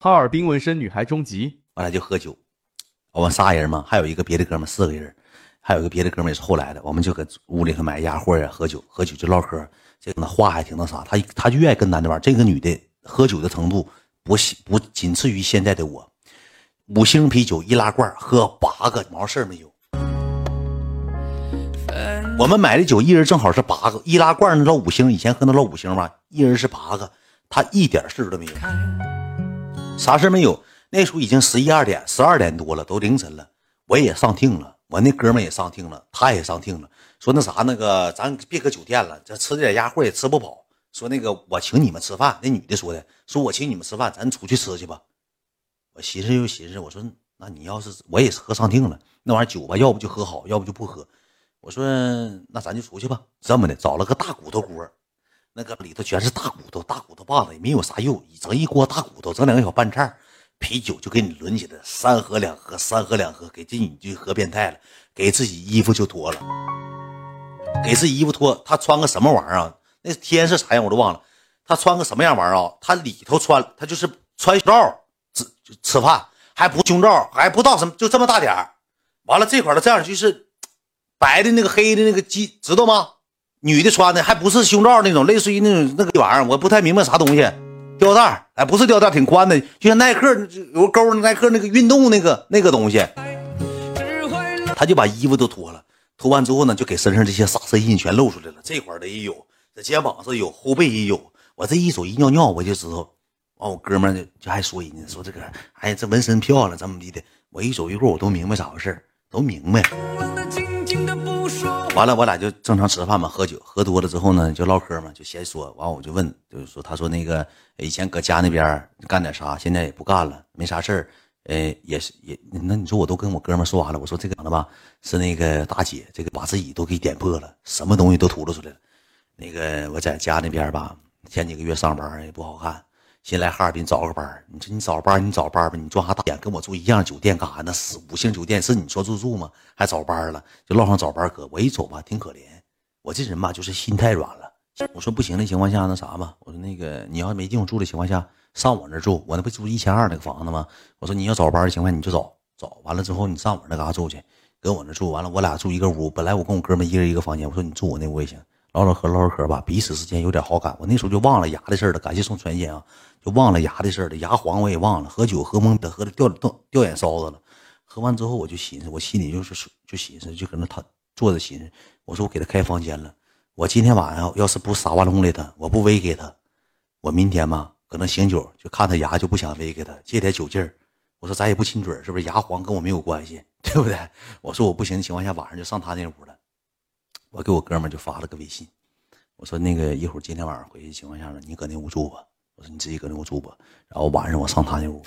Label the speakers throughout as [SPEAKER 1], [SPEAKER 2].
[SPEAKER 1] 哈尔滨纹身女孩终极，
[SPEAKER 2] 完了就喝酒。我们仨人嘛，还有一个别的哥们，四个人，还有一个别的哥们也是后来的。我们就搁屋里头买鸭货呀，喝酒，喝酒就唠嗑。这个话还挺那啥，他他就愿意跟男的玩。这个女的喝酒的程度不不仅次于现在的我，五星啤酒易拉罐喝八个毛事没有。我们买的酒一人正好是八个，易拉罐那老五星，以前喝那老五星嘛，一人是八个，他一点事都没有，啥事没有。那时候已经十一二点，十二点多了，都凌晨了，我也上听了，我那哥们也上听了，他也上听了，说那啥，那个咱别搁酒店了，这吃点鸭货也吃不饱。说那个我请你们吃饭，那女的说的，说我请你们吃饭，咱出去吃去吧。我寻思又寻思，我说那你要是我也是喝上听了，那玩意儿酒吧，要不就喝好，要不就不喝。我说那咱就出去吧。这么的，找了个大骨头锅，那个里头全是大骨头，大骨头棒子也没有啥肉，整一锅大骨头，整两个小拌菜。啤酒就给你抡起来，三喝两喝，三喝两喝，给这女就喝变态了，给自己衣服就脱了，给自己衣服脱，他穿个什么玩意儿啊？那天是啥样我都忘了，他穿个什么样玩意儿啊？他里头穿，他就是穿胸罩吃吃饭，还不胸罩，还不到什么，就这么大点儿。完了这块儿这样就是白的那个黑的那个鸡，知道吗？女的穿的还不是胸罩那种，类似于那种那个玩意儿，我不太明白啥东西。吊带儿哎，不是吊带挺宽的，就像耐克有个钩耐克那个运动那个那个东西，他就把衣服都脱了，脱完之后呢，就给身上这些杀色印全露出来了。这块儿的也有，这肩膀上有，后背也有。我这一走一尿尿，我就知道。完，我哥们就就还说人家说这个，哎呀，这纹身漂亮，怎么地的？我一走一过，我都明白咋回事都明白。完了，我俩就正常吃饭嘛，喝酒，喝多了之后呢，就唠嗑嘛，就先说。完，我就问，就是说，他说那个以前搁家那边干点啥，现在也不干了，没啥事儿。呃，也是也，那你说我都跟我哥们说完了，我说这个的吧，是那个大姐，这个把自己都给点破了，什么东西都吐露出来了。那个我在家那边吧，前几个月上班也不好看。先来哈尔滨找个班你说你找班你找班吧，你赚啥大钱？跟我住一样酒店干啥？呢是五星酒店，是你说住住吗？还找班了？就唠上找班哥，我一走吧，挺可怜。我这人吧，就是心太软了。我说不行的情况下，那啥吧，我说那个你要没地方住的情况下，上我那住，我那不住一千二那个房子吗？我说你要找班的情况下，你就找找完了之后，你上我那嘎住去，搁我那住完了，我俩住一个屋。本来我跟我哥们一人一个房间，我说你住我那屋也行。唠唠嗑，唠唠嗑吧，彼此之间有点好感。我那时候就忘了牙的事了，感谢送传线啊，就忘了牙的事了，牙黄我也忘了。喝酒喝懵的，喝的掉掉掉眼梢子了。喝完之后我就寻思，我心里就是就寻思，就搁那躺坐着寻思。我说我给他开房间了，我今天晚上要是不撒哇隆的他，我不喂给他，我明天嘛搁那醒酒就看他牙就不想喂给他，借点酒劲儿。我说咱也不亲嘴，是不是？牙黄跟我没有关系，对不对？我说我不行的情况下，晚上就上他那屋了。我给我哥们就发了个微信，我说那个一会儿今天晚上回去情况下呢，你搁那屋住吧。我说你自己搁那屋住吧，然后晚上我上他那屋。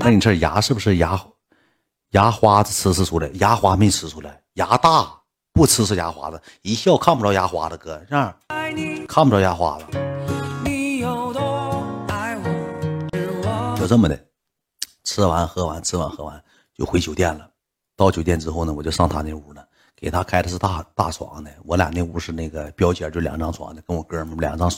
[SPEAKER 2] 那你这牙是不是牙牙花子呲呲出来？牙花没呲出来，牙大不呲呲牙花子，一笑看不着牙花子，哥这样看不着牙花子。就这么的，吃完喝完，吃完喝完就回酒店了。到酒店之后呢，我就上他那屋了，给他开的是大大床的。我俩那屋是那个标间，就两张床的，跟我哥们两张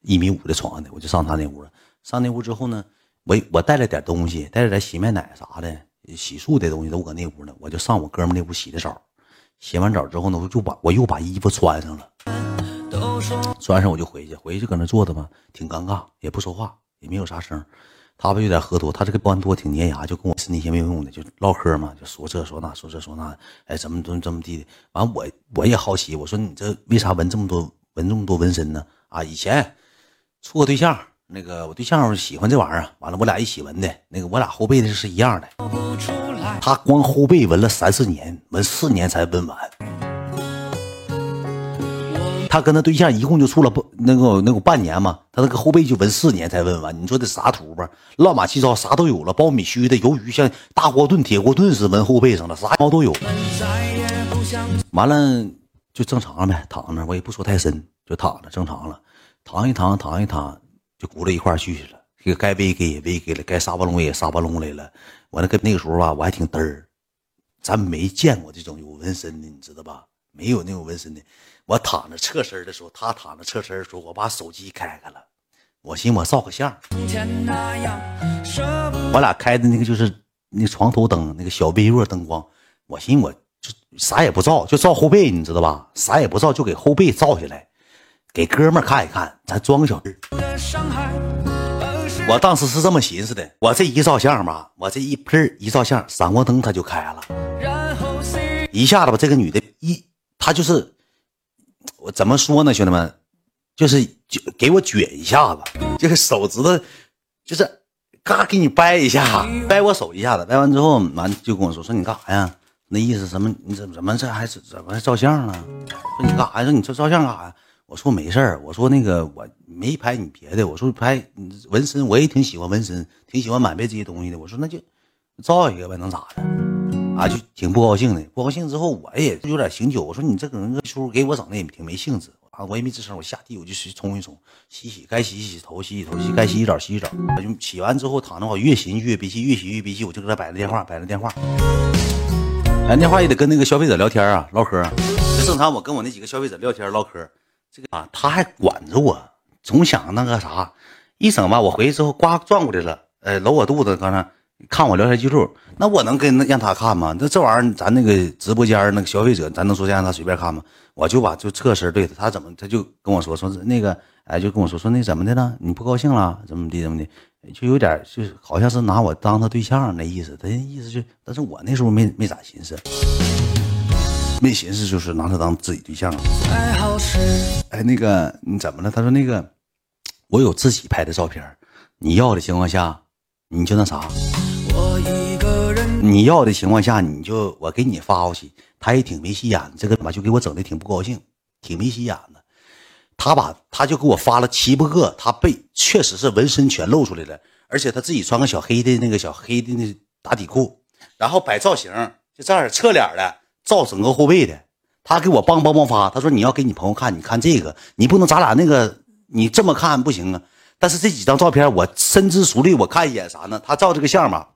[SPEAKER 2] 一米五的床的。我就上他那屋了。上那屋之后呢，我我带了点东西，带了点洗面奶啥的，洗漱的东西都搁那屋呢。我就上我哥们那屋洗的澡。洗完澡之后呢，我就把我又把衣服穿上了，穿上我就回去，回去搁那坐着吧，挺尴尬，也不说话，也没有啥声。他不有点喝多，他这个班多挺粘牙，就跟我是那些没有用的，就唠嗑嘛，就说这说那，说这说那，哎，怎么怎么怎么地的。完我我也好奇，我说你这为啥纹这么多纹这么多纹身呢？啊，以前处过对象，那个我对象喜欢这玩意儿，完了我俩一起纹的，那个我俩后背的是一样的。他光后背纹了三四年，纹四年才纹完。他跟他对象一共就处了不那个那个半年嘛，他那个后背就纹四年才纹完。你说这啥图吧？乱码七糟，啥都有了，苞米须的、鱿鱼像大锅炖、铁锅炖似的纹后背上了，啥毛都有。完了就正常呗，躺着我也不说太深，就躺着正常了，躺一躺，躺一躺，就鼓到一块去去了。这个该喂给也喂给了，该撒巴龙也撒巴龙来了。我那个那个时候吧，我还挺嘚儿，咱没见过这种有纹身的，你知道吧？没有那种纹身的。我躺着侧身的时候，他躺着侧身的时候，我把手机开开了，我寻思我照个相。我俩开的那个就是那床头灯，那个小微弱灯光。我寻思我就啥也不照，就照后背，你知道吧？啥也不照，就给后背照下来，给哥们看一看，咱装个小日。我当时是这么寻思的，我这一照相吧，我这一喷一照相，闪光灯它就开了，一下子吧，这个女的一，她就是我怎么说呢，兄弟们，就是就给我卷一下子，就是手指头，就是嘎给你掰一下，掰我手一下子，掰完之后完就跟我说说你干啥呀？那意思什么？你怎么怎么这还怎么还照相呢？说你干啥？说你这照相干啥呀？我说没事儿。我说那个我没拍你别的。我说拍纹身，我也挺喜欢纹身，挺喜欢满背这些东西的。我说那就照一个呗，能咋的？啊，就挺不高兴的。不高兴之后，我也有点醒酒。我说你这个人叔给我整的也挺没兴致啊。我也没吱声。我下地我就去冲一冲，洗洗该洗洗头，洗洗头，洗该洗洗澡，洗洗澡。我就洗完之后躺着，我越寻越憋气，越洗越憋气。我就搁那摆着电话，摆着电话。打电话也得跟那个消费者聊天啊，唠嗑。就正常我跟我那几个消费者聊天唠嗑，这个啊他还管着我，总想那个啥，一整吧，我回去之后呱转过来了，呃搂我肚子，刚才看我聊天记录，那我能跟让他看吗？那这玩意儿咱那个直播间那个消费者，咱能说让他随便看吗？我就把就侧身对他，怎么他就跟我说说那个哎就跟我说说那怎么的了？你不高兴了？怎么的怎么的？就有点，就是好像是拿我当他对象那意思，他意思就，但是我那时候没没咋寻思，没寻思就是拿他当自己对象。哎，那个你怎么了？他说那个我有自己拍的照片，你要的情况下，你就那啥，你要的情况下，你就我给你发过去。他也挺没心眼的，这个吧就给我整的挺不高兴，挺没心眼的。他把他就给我发了七八个，他被确实是纹身全露出来了，而且他自己穿个小黑的那个小黑的那打底裤，然后摆造型就这样侧脸的照整个后背的。他给我帮帮帮发，他说你要给你朋友看，你看这个，你不能咱俩那个你这么看不行啊。但是这几张照片我深知熟虑，我看一眼啥呢？他照这个相吧，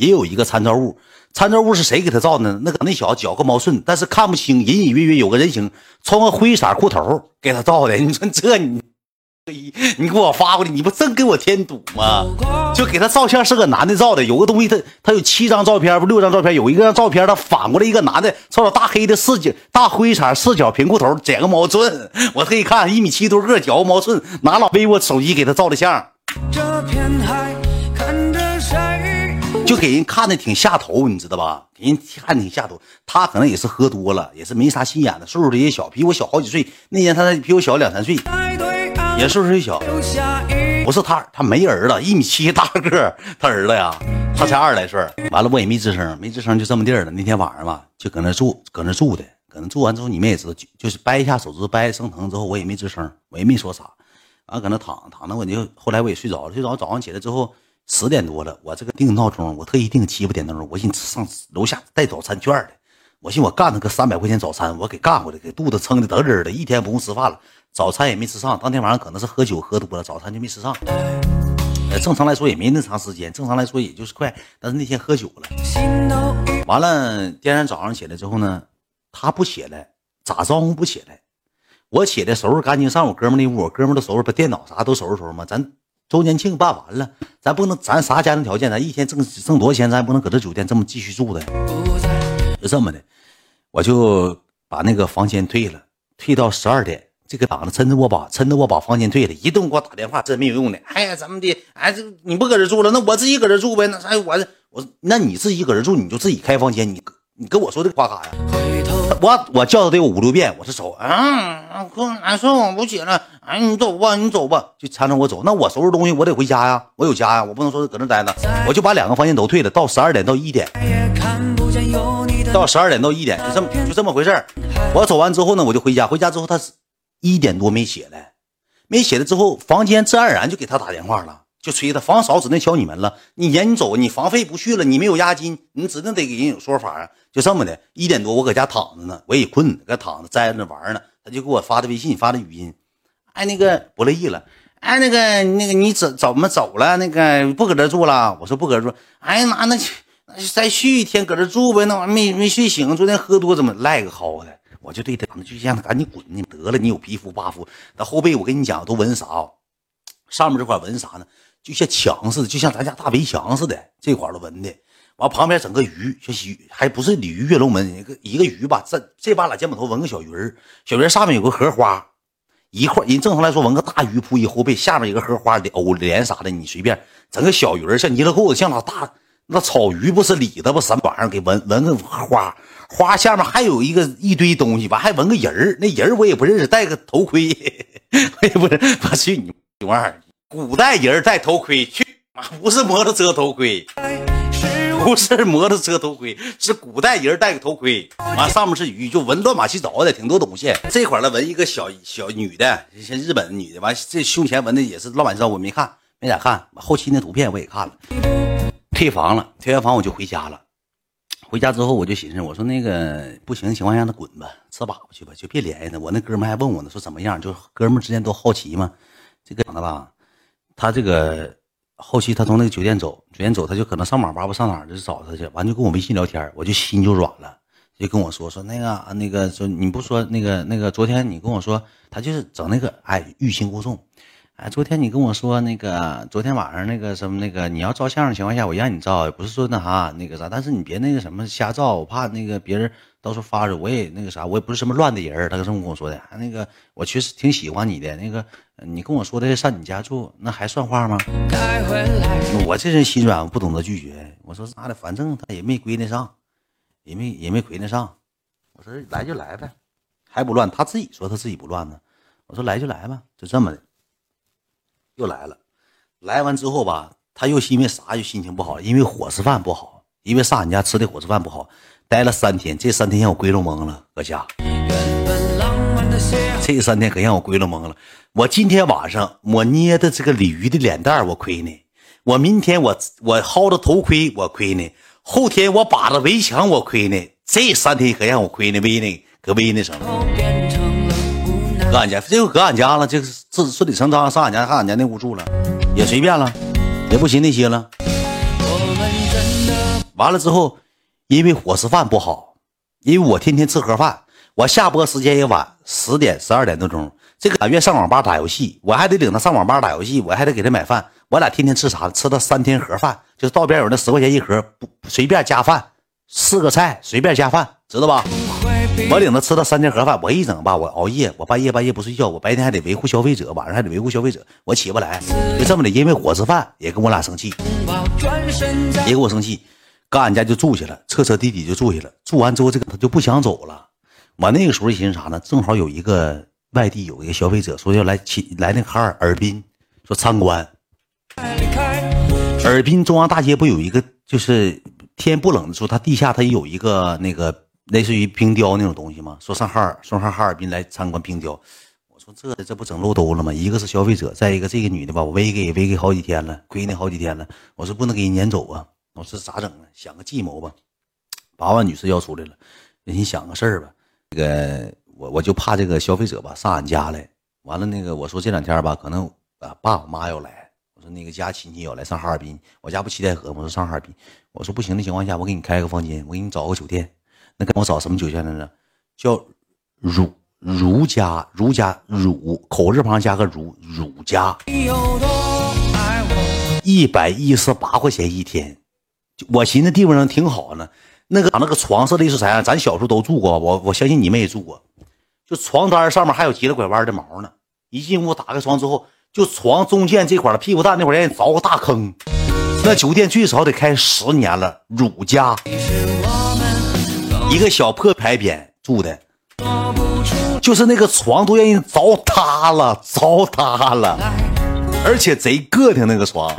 [SPEAKER 2] 也有一个参照物。参照物是谁给他照的？那个那小子脚个毛顺，但是看不清，隐隐约约有个人形，穿个灰色裤头给他照的。你说这你，你给我发过来，你不正给我添堵吗？就给他照相是个男的照的，有个东西他他有七张照片不六张照片，有一个照片他反过来一个男的，穿着大黑的四角大灰色四角平裤头，剪个毛寸，我特意看一米七多个，脚毛寸，拿老 vivo 手机给他照的相。这片？就给人看的挺下头，你知道吧？给人看挺下头。他可能也是喝多了，也是没啥心眼子，岁数也小，比我小好几岁。那年他才比我小两三岁，也岁数也小。不是他，他没儿子，一米七大个，他儿子呀，他才二十来岁。完了我也没吱声，没吱声就这么地儿了。那天晚上吧，就搁那住，搁那住的，搁那住完之后，你们也知道，就就是掰一下手指，掰生疼之后，我也没吱声，我也没说啥。完搁那躺躺着，我就后来我也睡着了，睡着早上起来之后。十点多了，我这个定闹钟，我特意定七八点钟。我寻思上楼下带早餐券的，我寻思我干他个三百块钱早餐，我给干回来，给肚子撑的得劲的，一天不用吃饭了，早餐也没吃上。当天晚上可能是喝酒喝多了，早餐就没吃上。正常来说也没那长时间，正常来说也就是快，但是那天喝酒了。完了，第二天早上起来之后呢，他不起来，咋招呼不起来？我起来收拾干净，上我哥们那屋，我哥们都收拾，把电脑啥都收拾收拾嘛，咱。周年庆办完了，咱不能，咱啥家庭条件，咱一天挣挣多少钱，咱也不能搁这酒店这么继续住的，就这么的，我就把那个房间退了，退到十二点。这个档子抻着我把抻着我把房间退了，一顿给我打电话，真没有用的。哎呀，怎么的？哎，这你不搁这住了，那我自己搁这住呗。那哎，我我那你自己搁这住，你就自己开房间，你你跟我说这话干啥呀？我我叫他得有五六遍，我说走，啊，哥难受，我不起了，哎，你走吧，你走吧，就搀着我走。那我收拾东西，我得回家呀，我有家呀，我不能说搁那待着。我就把两个房间都退了，到十二点到一点，到十二点到一点，就这么就这么回事我走完之后呢，我就回家，回家之后他一点多没起来，没起来之后，房间自然而然就给他打电话了。就催他房嫂指定敲你门了，你撵你走，你房费不续了，你没有押金，你指定得给人有说法啊。就这么的，一点多我搁家躺着呢，我也困，搁躺着栽着那玩呢。他就给我发的微信，发的语音，哎，那个不乐意了，哎，那个那个你怎怎么走了？那个不搁这住了？我说不搁这住。哎，那那那再续一天搁这住呗？那玩意没没睡醒，昨天喝多怎么赖个好的？我就对他，就让他赶紧滚你得了，你有皮肤 buff，。那后背我跟你讲都纹啥？上面这块纹啥呢？就像墙似的，就像咱家大围墙似的，这块儿都纹的。完旁边整个鱼，像鱼，还不是鲤鱼跃龙门，一个一个鱼吧，这这把俩肩膀头纹个小鱼儿，小鱼儿上面有个荷花，一块人正常来说纹个大鱼铺一后背，下面一个荷花的藕莲啥的，你随便整个小鱼儿像泥乐够子，像老大那草鱼不是里的不什么玩意儿给纹纹个花，花下面还有一个一堆东西，完还纹个人儿，那人儿我也不认识，戴个头盔，我也不是，我去你玩意儿，古代人戴头盔，去不是摩托车头盔。不是摩托车头盔，是古代人戴个头盔，完上面是鱼，就纹乱码七糟的，挺多东西。这块儿呢纹一个小小女的，像日本女的，完这胸前纹的也是乱码七糟，我没看，没咋看。后期那图片我也看了，退房了，退完房我就回家了。回家之后我就寻思，我说那个不行的情况下，那滚吧，吃粑粑去吧，就别联系他。我那哥们还问我呢，说怎么样？就哥们之间都好奇嘛。这个的吧，他这个。后期他从那个酒店走，酒店走他就可能上网吧不上哪儿就找他去，完就跟我微信聊天，我就心就软了，就跟我说说那个那个说你不说那个那个昨天你跟我说他就是整那个哎欲擒故纵，哎昨天你跟我说那个昨天晚上那个什么那个你要照相的情况下我让你照，不是说那啥那个啥，但是你别那个什么瞎照，我怕那个别人到时候发着我也那个啥，我也不是什么乱的人，他这么跟我说的，那个我确实挺喜欢你的那个。你跟我说的上你家住，那还算话吗？我这人心软，不懂得拒绝。我说啥的，反正他也没归那上，也没也没亏那上。我说来就来呗，还不乱？他自己说他自己不乱呢。我说来就来吧，就这么的。又来了，来完之后吧，他又因为啥就心情不好？因为伙食饭不好，因为上俺家吃的伙食饭不好，待了三天，这三天让我归了懵了，搁家。这三天可让我归了懵了。我今天晚上我捏的这个鲤鱼的脸蛋我亏呢；我明天我我薅的头盔我亏呢；后天我把着围墙我亏呢。这三天可让我亏呢，微呢，可微那什么？搁俺家，这又搁俺家了，这顺顺理成章上俺家上俺家那屋住了，也随便了，也不寻那些了。完了之后，因为伙食饭不好，因为我天天吃盒饭。我下播时间也晚，十点十二点多钟。这个俺愿上网吧打游戏，我还得领他上网吧打游戏，我还得给他买饭。我俩天天吃啥？吃他三天盒饭，就是道边有那十块钱一盒，不随便加饭，四个菜随便加饭，知道吧？我领他吃了三天盒饭，我一整吧，我熬夜，我半夜半夜不睡觉，我白天还得维护消费者，晚上还得维护消费者，我起不来，就这么的。因为伙食饭也跟我俩生气，也跟我生气，搁俺家就住下了，彻彻底底就住下了。住完之后，这个他就不想走了。我那个时候寻思啥呢？正好有一个外地有一个消费者说要来起来那哈尔尔滨，说参观。尔滨中央大街不有一个，就是天不冷的时候，它地下它有一个那个类似于冰雕那种东西吗？说上哈尔，上哈尔滨来参观冰雕。我说这这不整漏兜了吗？一个是消费者，再一个这个女的吧，我微给微给好几天了，亏你好几天了。我说不能给人撵走啊！我说咋整啊？想个计谋吧。八万女士要出来了，你想个事儿吧。这个我我就怕这个消费者吧上俺家来，完了那个我说这两天吧可能啊爸我妈要来，我说那个家亲戚要来上哈尔滨，我家不七台河吗？我说上哈尔滨，我说不行的情况下我给你开个房间，我给你找个酒店，那给我找什么酒店来着？叫儒儒家儒家儒口字旁加个儒儒家，一百一十八块钱一天，我寻思地方上挺好呢。那个那个床是类似啥样？咱小时候都住过，我我相信你们也住过。就床单上面还有急了拐弯的毛呢。一进屋打开床之后，就床中间这块的屁股蛋那块儿让凿个大坑。那酒店最少得开十年了。汝家一个小破牌匾住的，就是那个床都让人凿塌了，凿塌了，而且贼硌挺那个床。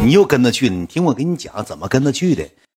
[SPEAKER 2] 你又跟他去？你听我给你讲怎么跟他去的。